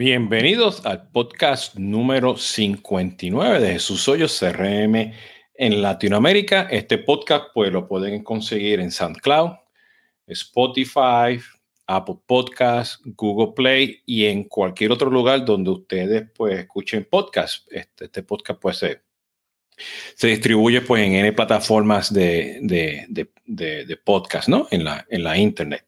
Bienvenidos al podcast número 59 de Jesús Hoyos CRM en Latinoamérica. Este podcast pues lo pueden conseguir en SoundCloud, Spotify, Apple Podcasts, Google Play y en cualquier otro lugar donde ustedes pues escuchen podcast. Este, este podcast pues se, distribuye pues en N plataformas de, de, podcast, ¿no? En la, en la internet.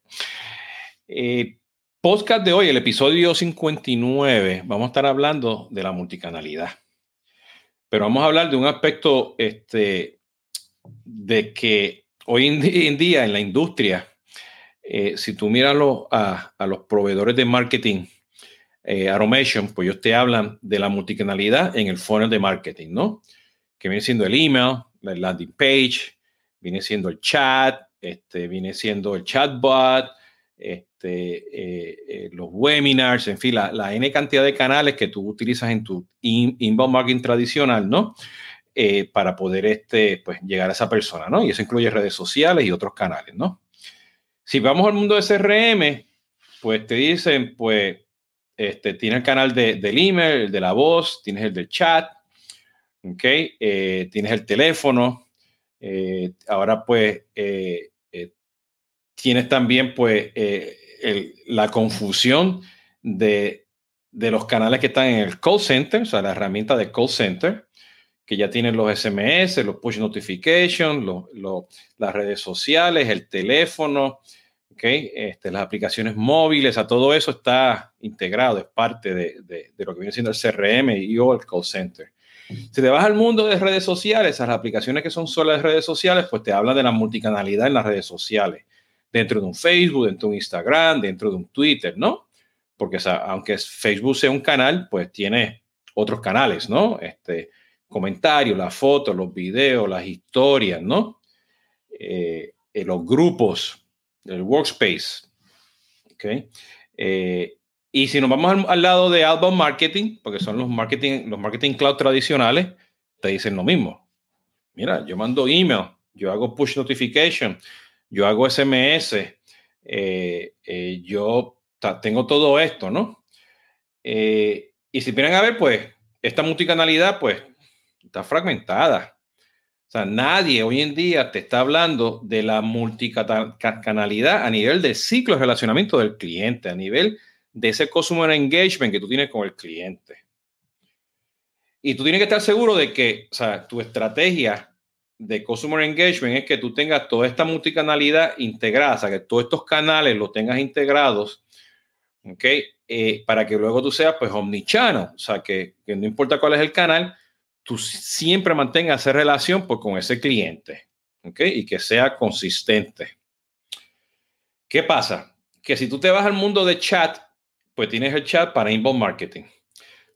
Eh, podcast de hoy, el episodio 59, vamos a estar hablando de la multicanalidad. Pero vamos a hablar de un aspecto este, de que hoy en día en la industria, eh, si tú miras a, a, los proveedores de marketing, eh, Automation, pues ellos te hablan de la multicanalidad en el funnel de marketing, ¿no? Que viene siendo el email, la landing page, viene siendo el chat, este, viene siendo el chatbot, este, eh, eh, los webinars, en fin, la, N cantidad de canales que tú utilizas en tu inbound marketing tradicional, ¿no? Eh, para poder este, pues, llegar a esa persona, ¿no? Y eso incluye redes sociales y otros canales, ¿no? Si vamos al mundo de CRM, pues te dicen, pues, este, tienes el canal de, del email, el de la voz, tienes el del chat, ¿ok? tienes el teléfono, ahora pues tienes también pues eh, la confusión de, los canales que están en el call center, o sea, la herramienta de call center, que ya tienen los SMS, los push notifications, las redes sociales, el teléfono, ¿okay? Este, las aplicaciones móviles, a todo eso está integrado, es parte de, lo que viene siendo el CRM y o el call center. Si te vas al mundo de redes sociales, a las aplicaciones que son solo de redes sociales, pues te hablan de la multicanalidad en las redes sociales dentro de un Facebook, dentro de un Instagram, dentro de un Twitter, ¿no? Porque aunque Facebook sea un canal, pues tiene otros canales, ¿no? Este, comentarios, las fotos, los videos, las historias, ¿no? Eh, eh, los grupos, el workspace, ¿ok? Eh, y si nos vamos al, lado de outbound marketing, porque son los marketing, los marketing cloud tradicionales, te dicen lo mismo. Mira, yo mando email, yo hago push notification, yo hago SMS, eh, eh, yo tengo todo esto, ¿no? Eh, y si vienen a ver, pues, esta multicanalidad, pues, está fragmentada. O sea, nadie hoy en día te está hablando de la multicanalidad a nivel del ciclo de relacionamiento del cliente, a nivel de ese customer engagement que tú tienes con el cliente. Y tú tienes que estar seguro de que, o sea, tu estrategia de Customer Engagement es que tú tengas toda esta multicanalidad integrada, o sea, que todos estos canales los tengas integrados, ¿ok? Eh, para que luego tú seas, pues, omnichannel, o sea, que, no importa cuál es el canal, tú siempre mantengas esa relación pues, con ese cliente, ¿ok? Y que sea consistente. ¿Qué pasa? Que si tú te vas al mundo de chat, pues tienes el chat para inbound marketing.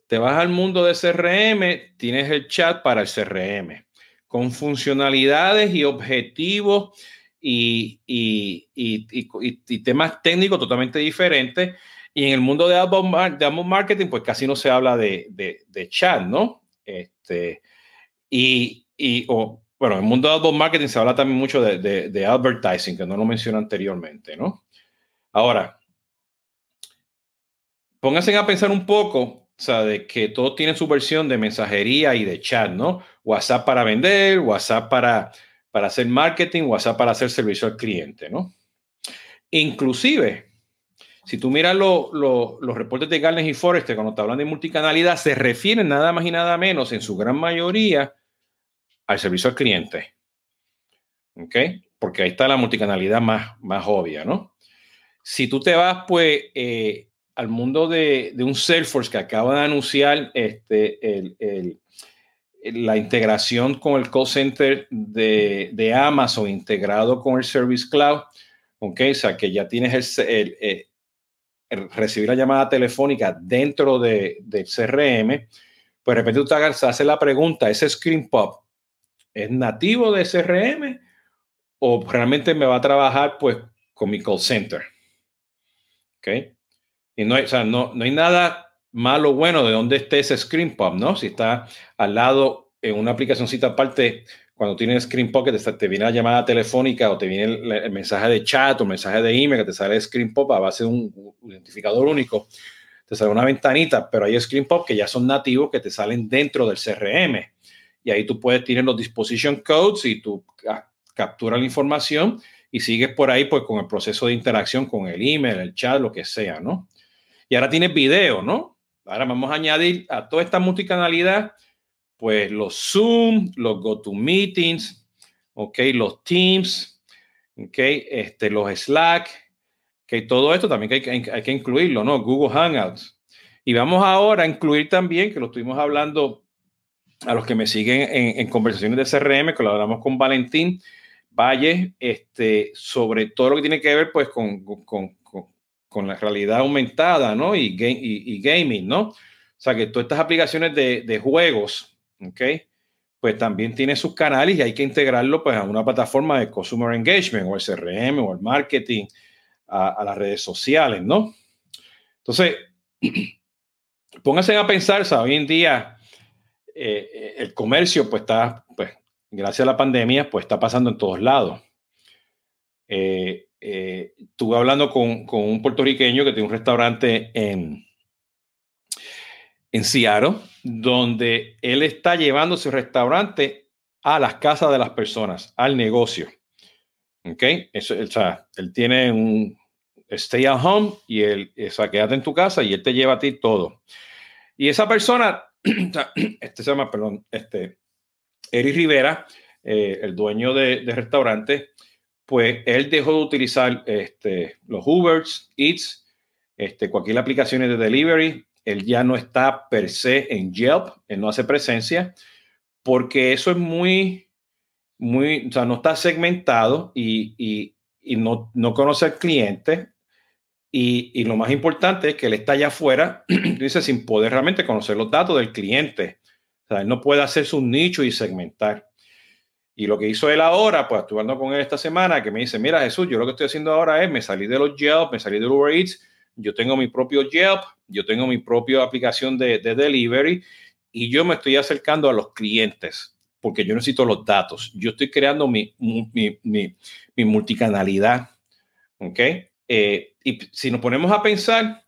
Te vas al mundo de CRM, tienes el chat para el CRM con funcionalidades y objetivos y, temas técnicos totalmente diferentes. Y en el mundo de outbound, marketing, pues casi no se habla de, chat, ¿no? Este, y, bueno, en el mundo de outbound marketing se habla también mucho de, advertising, que no lo mencioné anteriormente, ¿no? Ahora, pónganse a pensar un poco o sea, de que todo tiene su versión de mensajería y de chat, ¿no? WhatsApp para vender, WhatsApp para, para hacer marketing, WhatsApp para hacer servicio al cliente, ¿no? Inclusive, si tú miras los reportes de Gartner y Forrester cuando te hablan de multicanalidad, se refieren nada más y nada menos, en su gran mayoría, al servicio al cliente. ¿Ok? Porque ahí está la multicanalidad más, más obvia, ¿no? Si tú te vas, pues, eh, al mundo de, un Salesforce que acaba de anunciar este, la integración con el call center de, Amazon integrado con el Service Cloud, okay, o sea que ya tienes el, recibir la llamada telefónica dentro de, del CRM, pues de repente tú te haces la pregunta, ¿ese Screen Pop es nativo de CRM o realmente me va a trabajar pues con mi call center? Okay. Y no hay, o sea, no, no hay nada malo o bueno de donde esté ese screen pop, ¿no? Si está al lado en una aplicacióncita aparte, cuando tienes screen pop que te, viene la llamada telefónica o te viene el, mensaje de chat o mensaje de email que te sale screen pop a base de un, identificador único, te sale una ventanita, pero hay screen pop que ya son nativos que te salen dentro del CRM. Y ahí tú puedes tener los disposition codes y tú capturas la información y sigues por ahí pues con el proceso de interacción con el email, el chat, lo que sea, ¿no? Y ahora tienes video, ¿no? Ahora vamos a añadir a toda esta multicanalidad pues los Zoom, los GoToMeetings, ok, los Teams, ok, este, los Slack, que todo esto también hay que, hay que incluirlo, ¿no? Google Hangouts. Y vamos ahora a incluir también, que lo estuvimos hablando a los que me siguen en, conversaciones de CRM, hablamos con Valentín Valle, este, sobre todo lo que tiene que ver pues con, con, la realidad aumentada, ¿no? Y, gaming, ¿no? O sea, que todas estas aplicaciones de, juegos, ¿ok? Pues también tiene sus canales y hay que integrarlo pues a una plataforma de Consumer Engagement o el CRM o el marketing, a, las redes sociales, ¿no? Entonces, pónganse a pensar, hoy en día eh, eh, el comercio pues está, pues gracias a la pandemia, pues está pasando en todos lados. Eh, estuve hablando con, con, un puertorriqueño que tiene un restaurante en, en Seattle, donde él está llevando su restaurante a las casas de las personas, al negocio. ¿Ok? Eso, o sea, él tiene un stay at home y él, o sea, quédate en tu casa y él te lleva a ti todo. Y esa persona, este se llama, perdón, este, Eric Rivera, eh, el dueño de, de, restaurante, pues él dejó de utilizar este, los Ubers, Eats, este, cualquier aplicación de delivery. Él ya no está per se en Yelp, él no hace presencia, porque eso es muy, muy, o sea, no está segmentado y, y, y no, no, conoce al cliente. Y, y, lo más importante es que él está allá afuera, dice, sin poder realmente conocer los datos del cliente. O sea, él no puede hacer su nicho y segmentar. Y lo que hizo él ahora, pues hablando con él esta semana, que me dice, mira Jesús, yo lo que estoy haciendo ahora es, me salí de los Yelp, me salí de Uber Eats, yo tengo mi propio Yelp, yo tengo mi propia aplicación de, de delivery y yo me estoy acercando a los clientes porque yo necesito los datos. Yo estoy creando mi, mi, mi, multicanalidad. ¿Ok? Eh, y si nos ponemos a pensar,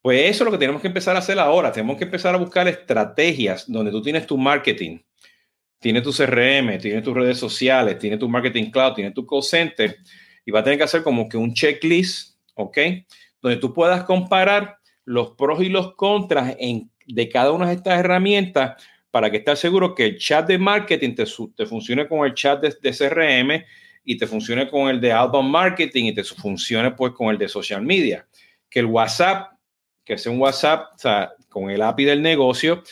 pues eso es lo que tenemos que empezar a hacer ahora. Tenemos que empezar a buscar estrategias donde tú tienes tu marketing, tienes tu CRM, tienes tus redes sociales, tienes tu marketing cloud, tienes tu call center y va a tener que hacer como que un checklist, ¿ok? Donde tú puedas comparar los pros y los contras de cada una de estas herramientas para que estés seguro que el chat de marketing te, funcione con el chat de, CRM y te funcione con el de outbound marketing y te funcione pues con el de social media. Que el WhatsApp, que sea un WhatsApp con el API del negocio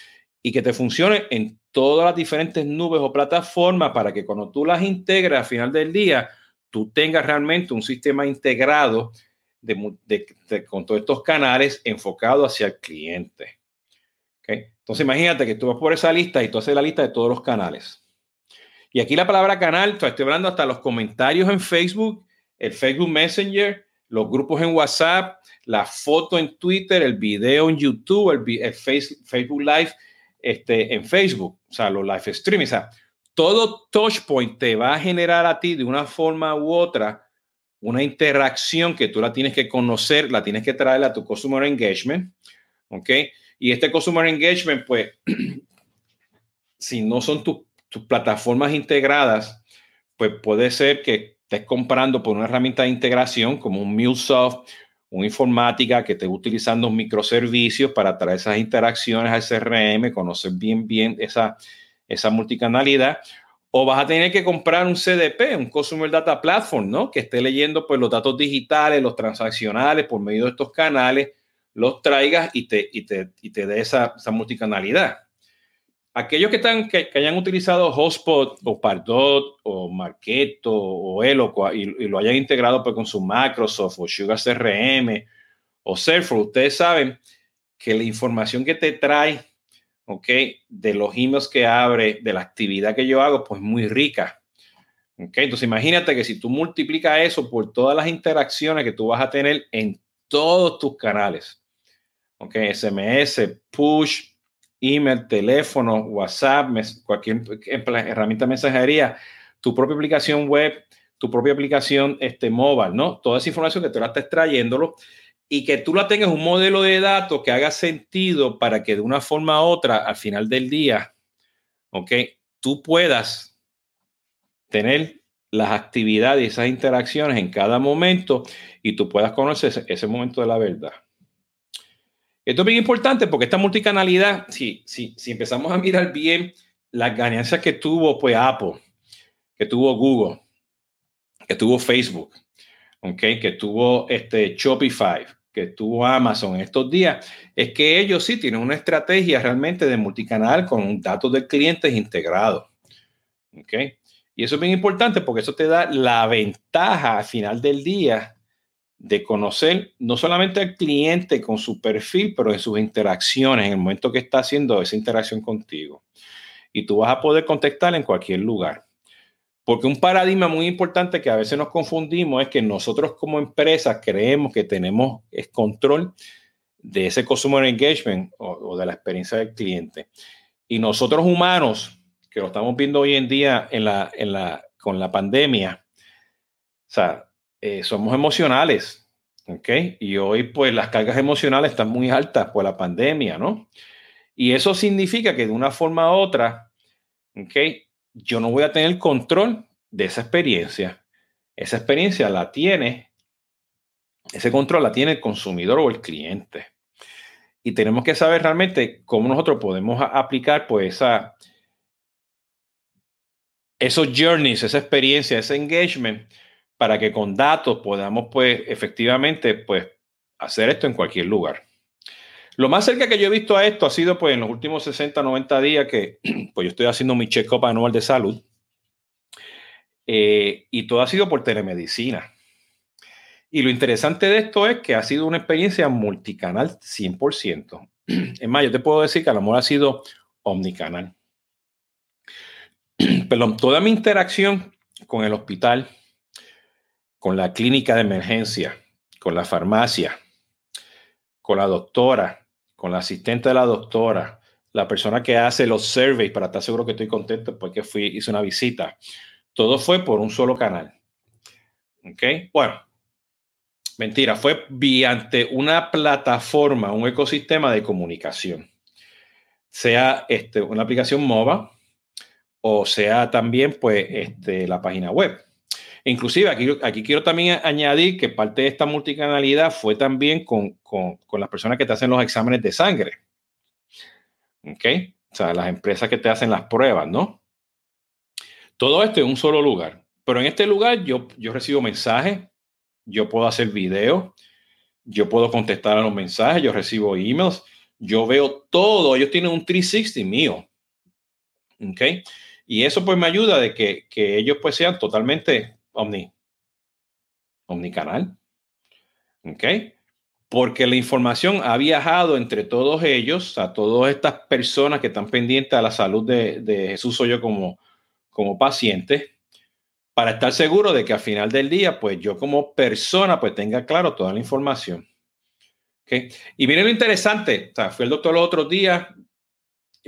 y que te funcione en todas las diferentes nubes o plataformas para que cuando tú las integres al final del día, tú tengas realmente un sistema integrado de, con todos estos canales enfocado hacia el cliente. ¿Okay? Entonces imagínate que tú vas por esa lista y tú haces la lista de todos los canales. Y aquí la palabra canal, estoy hablando hasta los comentarios en Facebook, el Facebook Messenger, los grupos en WhatsApp, la foto en Twitter, el video en YouTube, el, Facebook Live este, en Facebook, o sea, los live streaming. O sea, todo touchpoint te va a generar a ti de una forma u otra una interacción que tú la tienes que conocer, la tienes que traer a tu customer engagement, ¿ok? Y este Consumer Engagement, pues, si no son tus plataformas integradas, pues puede ser que estés comprando por una herramienta de integración como un MuleSoft, una informática que esté utilizando microservicios para traer esas interacciones al CRM, conocer bien, bien esa, esa multicanalidad. O vas a tener que comprar un CDP, un Consumer Data Platform, ¿no? Que esté leyendo pues, los datos digitales, los transaccionales por medio de estos canales los traigas y te, y te, y te dé esa, esa multicanalidad. Aquellos que, están, que, hayan utilizado Hotspot o Pardot o Marketo o Eloqua y, lo hayan integrado pues, con su Microsoft o Sugar CRM o Salesforce, ustedes saben que la información que te trae, ¿ok? De los emails que abre, de la actividad que yo hago, pues muy rica. ¿Ok? Entonces imagínate que si tú multiplicas eso por todas las interacciones que tú vas a tener en todos tus canales, ¿ok? SMS, push, email, teléfono, WhatsApp, cualquier herramienta de mensajería, tu propia aplicación web, tu propia aplicación este, mobile, ¿no? Toda esa información que tú la estás trayéndolo y que tú la tengas un modelo de datos que haga sentido para que de una forma u otra, al final del día, ¿ok? Tú puedas tener las actividades y esas interacciones en cada momento y tú puedas conocer ese, momento de la verdad. Esto es bien importante porque esta multicanalidad, si, si, si empezamos a mirar bien las ganancias que tuvo pues Apple, que tuvo Google, que tuvo Facebook, okay, que tuvo este Shopify, que tuvo Amazon estos días, es que ellos sí tienen una estrategia realmente de multicanal con datos de clientes integrados. ¿okay? Y eso es bien importante porque eso te da la ventaja al final del día de conocer no solamente al cliente con su perfil, pero en sus interacciones, en el momento que está haciendo esa interacción contigo. Y tú vas a poder contestar en cualquier lugar. Porque un paradigma muy importante que a veces nos confundimos es que nosotros como empresa creemos que tenemos control de ese consumer engagement o, de la experiencia del cliente. Y nosotros humanos, que lo estamos viendo hoy en día en la, en la, con la pandemia, o sea, eh, somos emocionales, ¿ok? Y hoy pues las cargas emocionales están muy altas por la pandemia, ¿no? Y eso significa que de una forma u otra, ¿ok? yo no voy a tener control de esa experiencia. Esa experiencia la tiene, ese control la tiene el consumidor o el cliente. Y tenemos que saber realmente cómo nosotros podemos aplicar pues esa, esos journeys, esa experiencia, ese engagement, para que con datos podamos pues efectivamente pues hacer esto en cualquier lugar. Lo más cerca que yo he visto a esto ha sido pues en los últimos 60, 90 días que pues yo estoy haciendo mi check-up anual de salud eh, y todo ha sido por telemedicina. Y lo interesante de esto es que ha sido una experiencia multicanal 100%. Es más, yo te puedo decir que a lo ha sido omnicanal. Pero toda mi interacción con el hospital, con la clínica de emergencia, con la farmacia, con la doctora, con la asistente de la doctora, la persona que hace los surveys para estar seguro que estoy contento porque fui, hice una visita. Todo fue por un solo canal. ¿Ok? Bueno, mentira, fue mediante una plataforma, un ecosistema de comunicación. Sea este, una aplicación MOBA o sea también pues este, la página web. Inclusive aquí, aquí quiero también añadir que parte de esta multicanalidad fue también con, con, con las personas que te hacen los exámenes de sangre. ¿Ok? O sea, las empresas que te hacen las pruebas, ¿no? Todo esto en un solo lugar. Pero en este lugar yo, yo recibo mensajes, yo puedo hacer videos, yo puedo contestar a los mensajes, yo recibo emails, yo veo todo. Ellos tienen un 360 mío. ¿Ok? Y eso pues me ayuda de que, que ellos pues sean totalmente omni, omnicanal. ¿Ok? Porque la información ha viajado entre todos ellos, a todas estas personas que están pendientes a la salud de, Jesús o yo como, como paciente, para estar seguro de que al final del día, pues yo como persona, pues tenga claro toda la información. ¿Okay? Y miren lo interesante, o sea, fui al doctor los otros días,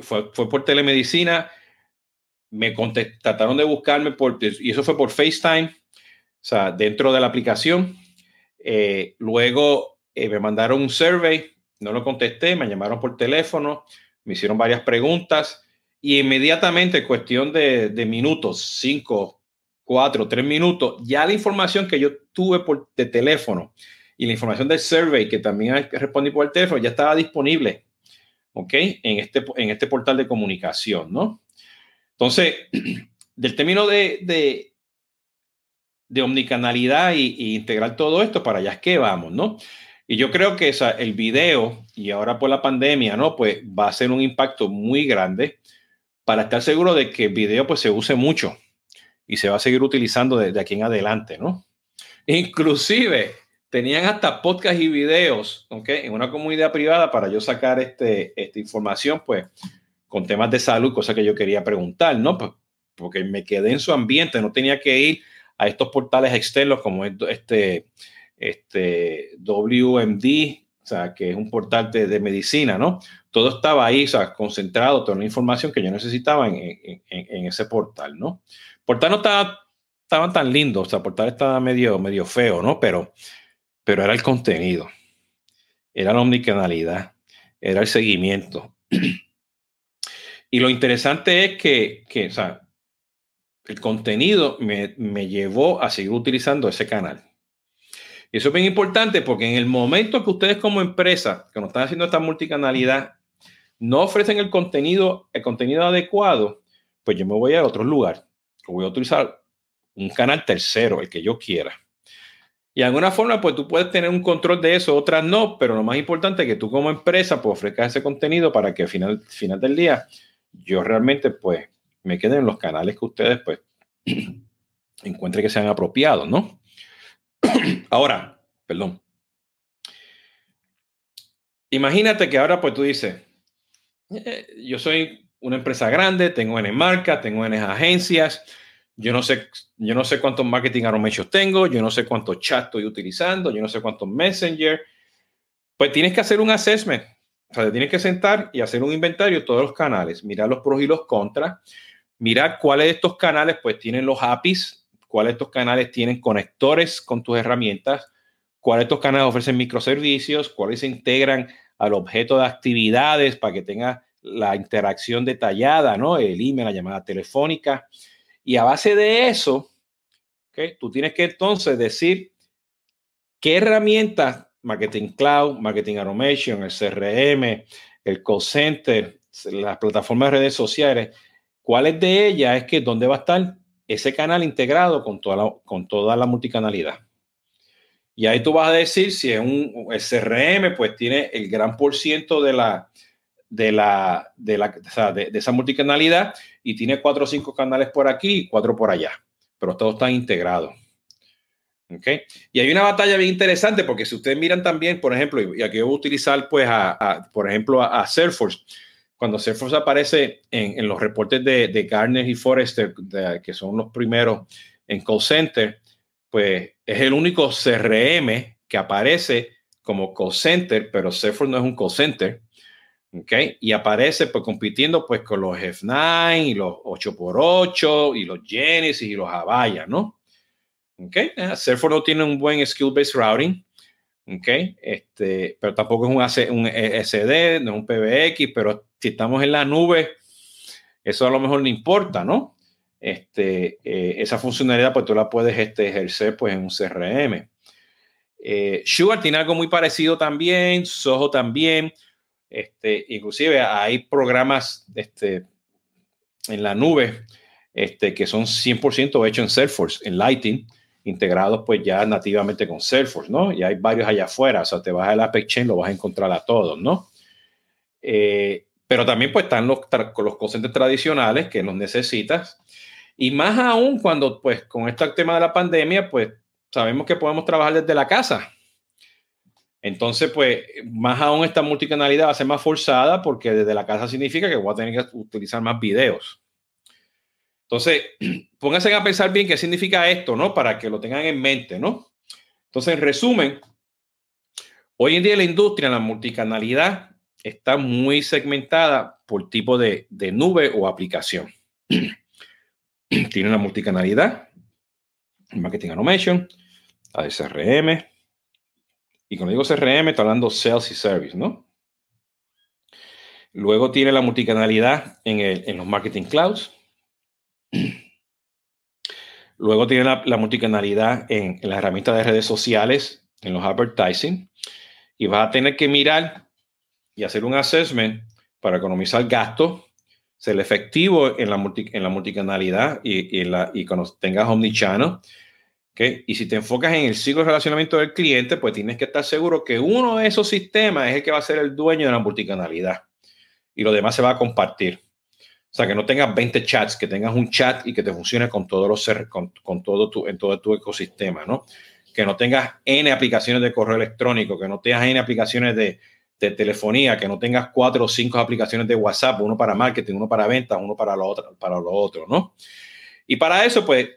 fue, fue por telemedicina, me trataron de buscarme por, y eso fue por FaceTime, o sea, dentro de la aplicación. Eh, luego eh, me mandaron un survey, no lo contesté, me llamaron por teléfono, me hicieron varias preguntas y inmediatamente, en cuestión de, de minutos, cinco, cuatro, tres minutos, ya la información que yo tuve por de teléfono y la información del survey que también respondí por el teléfono ya estaba disponible, ¿ok? En este, en este portal de comunicación, ¿no? Entonces, del término de, de omnicanalidad y, integrar todo esto, para allá es que vamos, ¿no? Y yo creo que esa, el video, y ahora por la pandemia, ¿no? Pues va a ser un impacto muy grande para estar seguro de que el video pues se use mucho y se va a seguir utilizando desde aquí en adelante, ¿no? Inclusive tenían hasta podcast y videos, ¿ok? En una comunidad privada para yo sacar este, esta información, pues, con temas de salud, cosa que yo quería preguntar, ¿no? Porque me quedé en su ambiente, no tenía que ir a estos portales externos como este, este WMD, o sea, que es un portal de, medicina, ¿no? Todo estaba ahí, o sea, concentrado, toda la información que yo necesitaba en, ese portal, ¿no? Portal no estaba, estaban tan lindo, o sea, portal estaba medio, medio feo, ¿no? Pero, pero era el contenido. era la omnicanalidad, era el seguimiento. Y lo interesante es que, que el contenido me, me llevó a seguir utilizando ese canal. Y eso es bien importante porque en el momento que ustedes como empresa, que nos están haciendo esta multicanalidad, no ofrecen el contenido, el contenido adecuado, pues yo me voy a otro lugar. Voy a utilizar un canal tercero, el que yo quiera. Y de alguna forma, pues tú puedes tener un control de eso, otras no, pero lo más importante es que tú como empresa pues ofrezcas ese contenido para que al final, final del día yo realmente pues me quede en los canales que ustedes pues encuentren que sean apropiados, ¿no? Ahora, perdón. Imagínate que ahora pues tú dices, eh, yo soy una empresa grande, tengo N marcas, tengo N agencias, yo no sé, yo no sé cuántos marketing automation tengo, yo no sé cuántos chat estoy utilizando, yo no sé cuántos messenger. Pues tienes que hacer un assessment. O sea, tienes que sentar y hacer un inventario de todos los canales, mirar los pros y los contras, mirar cuáles de estos canales pues tienen los APIs, cuáles de estos canales tienen conectores con tus herramientas, cuáles de estos canales ofrecen microservicios, cuáles se integran al objeto de actividades para que tenga la interacción detallada, ¿no? El email, la llamada telefónica. Y a base de eso, ¿okay? tú tienes que entonces decir qué herramientas, Marketing Cloud, Marketing Automation, el CRM, el call center, las plataformas de redes sociales, cuáles de ellas es que dónde va a estar ese canal integrado con toda la, con toda la multicanalidad. Y ahí tú vas a decir si es un CRM, pues tiene el gran por ciento de la, de, la, de, la, de, esa multicanalidad y tiene cuatro o cinco canales por aquí y cuatro por allá, pero todos están integrados. ¿Okay? Y hay una batalla bien interesante porque si ustedes miran también, por ejemplo, y aquí voy a utilizar, pues, a, por ejemplo, a, Salesforce, cuando Salesforce aparece en, los reportes de, de, Gartner y Forrester, que son los primeros en call center, pues es el único CRM que aparece como call center, pero Salesforce no es un call center. Y aparece pues compitiendo pues con los F9 y los 8x8 y los Genesis y los Avaya, ¿no? Okay. Salesforce no tiene un buen skill-based routing, okay. Este, pero tampoco es un, un SD, no es un PBX, pero si estamos en la nube, eso a lo mejor no importa, ¿no? Este, eh, esa funcionalidad pues tú la puedes este, ejercer pues en un CRM. Eh, Sugar tiene algo muy parecido también, Soho también. Este, inclusive hay programas este, en la nube este, que son 100% hechos en Salesforce, en Lighting, integrados pues ya nativamente con Salesforce, ¿no? Y hay varios allá afuera, o sea, te vas al Apex Chain, lo vas a encontrar a todos, ¿no? Eh, pero también pues están los, los cosentes tradicionales que los necesitas. Y más aún cuando pues con este tema de la pandemia, pues sabemos que podemos trabajar desde la casa. Entonces, pues, más aún esta multicanalidad va a ser más forzada porque desde la casa significa que voy a tener que utilizar más videos. Entonces, pónganse a pensar bien qué significa esto, ¿no? Para que lo tengan en mente, ¿no? Entonces, en resumen, hoy en día la industria, la multicanalidad, está muy segmentada por tipo de, de nube o aplicación. Tiene una multicanalidad, marketing automation, ASRM, y cuando digo CRM, estoy hablando sales y service, ¿no? Luego tiene la multicanalidad en, el, en los marketing clouds. Luego tiene la, multicanalidad en, las herramientas de redes sociales, en los advertising. Y vas a tener que mirar y hacer un assessment para economizar gastos, ser efectivo en la, multicanalidad y, y, la, y cuando tengas omnichannel y si te enfocas en el ciclo de relacionamiento del cliente, pues tienes que estar seguro que uno de esos sistemas es el que va a ser el dueño de la multicanalidad y lo demás se va a compartir. O sea, que no tengas 20 chats, que tengas un chat y que te funcione con todos los con, con todo tu, en todo tu ecosistema, ¿no? Que no tengas N aplicaciones de correo electrónico, que no tengas N aplicaciones de, de telefonía, que no tengas cuatro o cinco aplicaciones de WhatsApp, uno para marketing, uno para ventas, uno para lo otro, para lo otro, ¿no? Y para eso, pues,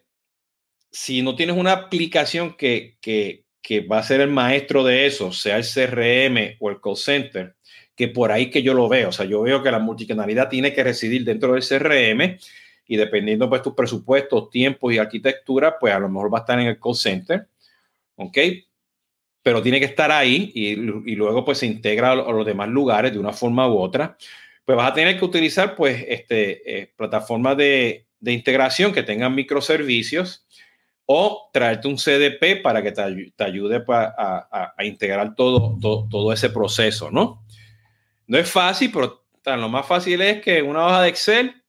si no tienes una aplicación que, que, que, va a ser el maestro de eso, sea el CRM o el call center, que por ahí que yo lo veo, o sea, yo veo que la multicanalidad tiene que residir dentro del CRM y dependiendo pues tus presupuestos, tiempos y arquitectura, pues a lo mejor va a estar en el call center, ¿ok? pero tiene que estar ahí y, luego pues se integra a los demás lugares de una forma u otra. Pues vas a tener que utilizar pues este, eh, plataformas de, de, integración que tengan microservicios o traerte un CDP para que te, te ayude pues, a, a, integrar todo, todo, todo, ese proceso, ¿no? No es fácil, pero lo más fácil es que en una hoja de Excel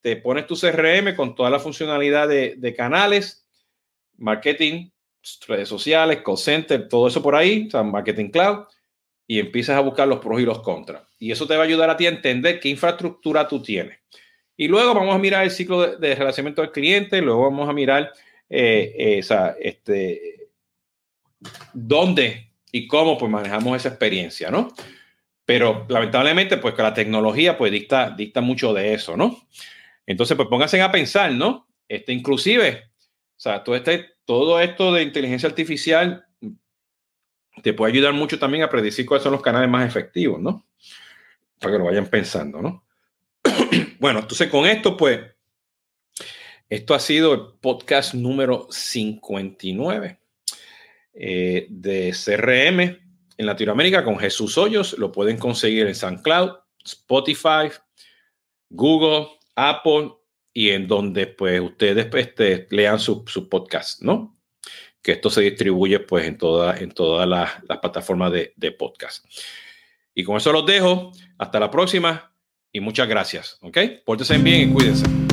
te pones tu CRM con toda la funcionalidad de, canales, marketing, redes sociales, call center, todo eso por ahí, o marketing cloud, y empiezas a buscar los pros y los contras. Y eso te va a ayudar a ti a entender qué infraestructura tú tienes. Y luego vamos a mirar el ciclo de, de relacionamiento del cliente, luego vamos a mirar eh, esa, este, dónde y cómo pues manejamos esa experiencia, ¿no? Pero lamentablemente, pues que la tecnología pues dicta, dicta mucho de eso, ¿no? Entonces, pues pónganse a pensar, ¿no? Este, inclusive, o sea, todo, este, todo esto de inteligencia artificial te puede ayudar mucho también a predecir cuáles son los canales más efectivos, ¿no? Para que lo vayan pensando, ¿no? bueno, entonces con esto, pues, esto ha sido el podcast número 59 eh, de CRM en Latinoamérica con Jesús Hoyos. Lo pueden conseguir en SoundCloud, Spotify, Google, Apple y en donde pues ustedes pues, este, lean su, su, podcast, ¿no? Que esto se distribuye pues en, toda, en todas las, las plataformas de, de podcast. Y con eso los dejo. Hasta la próxima y muchas gracias. ¿Ok? Pórtense bien y cuídense.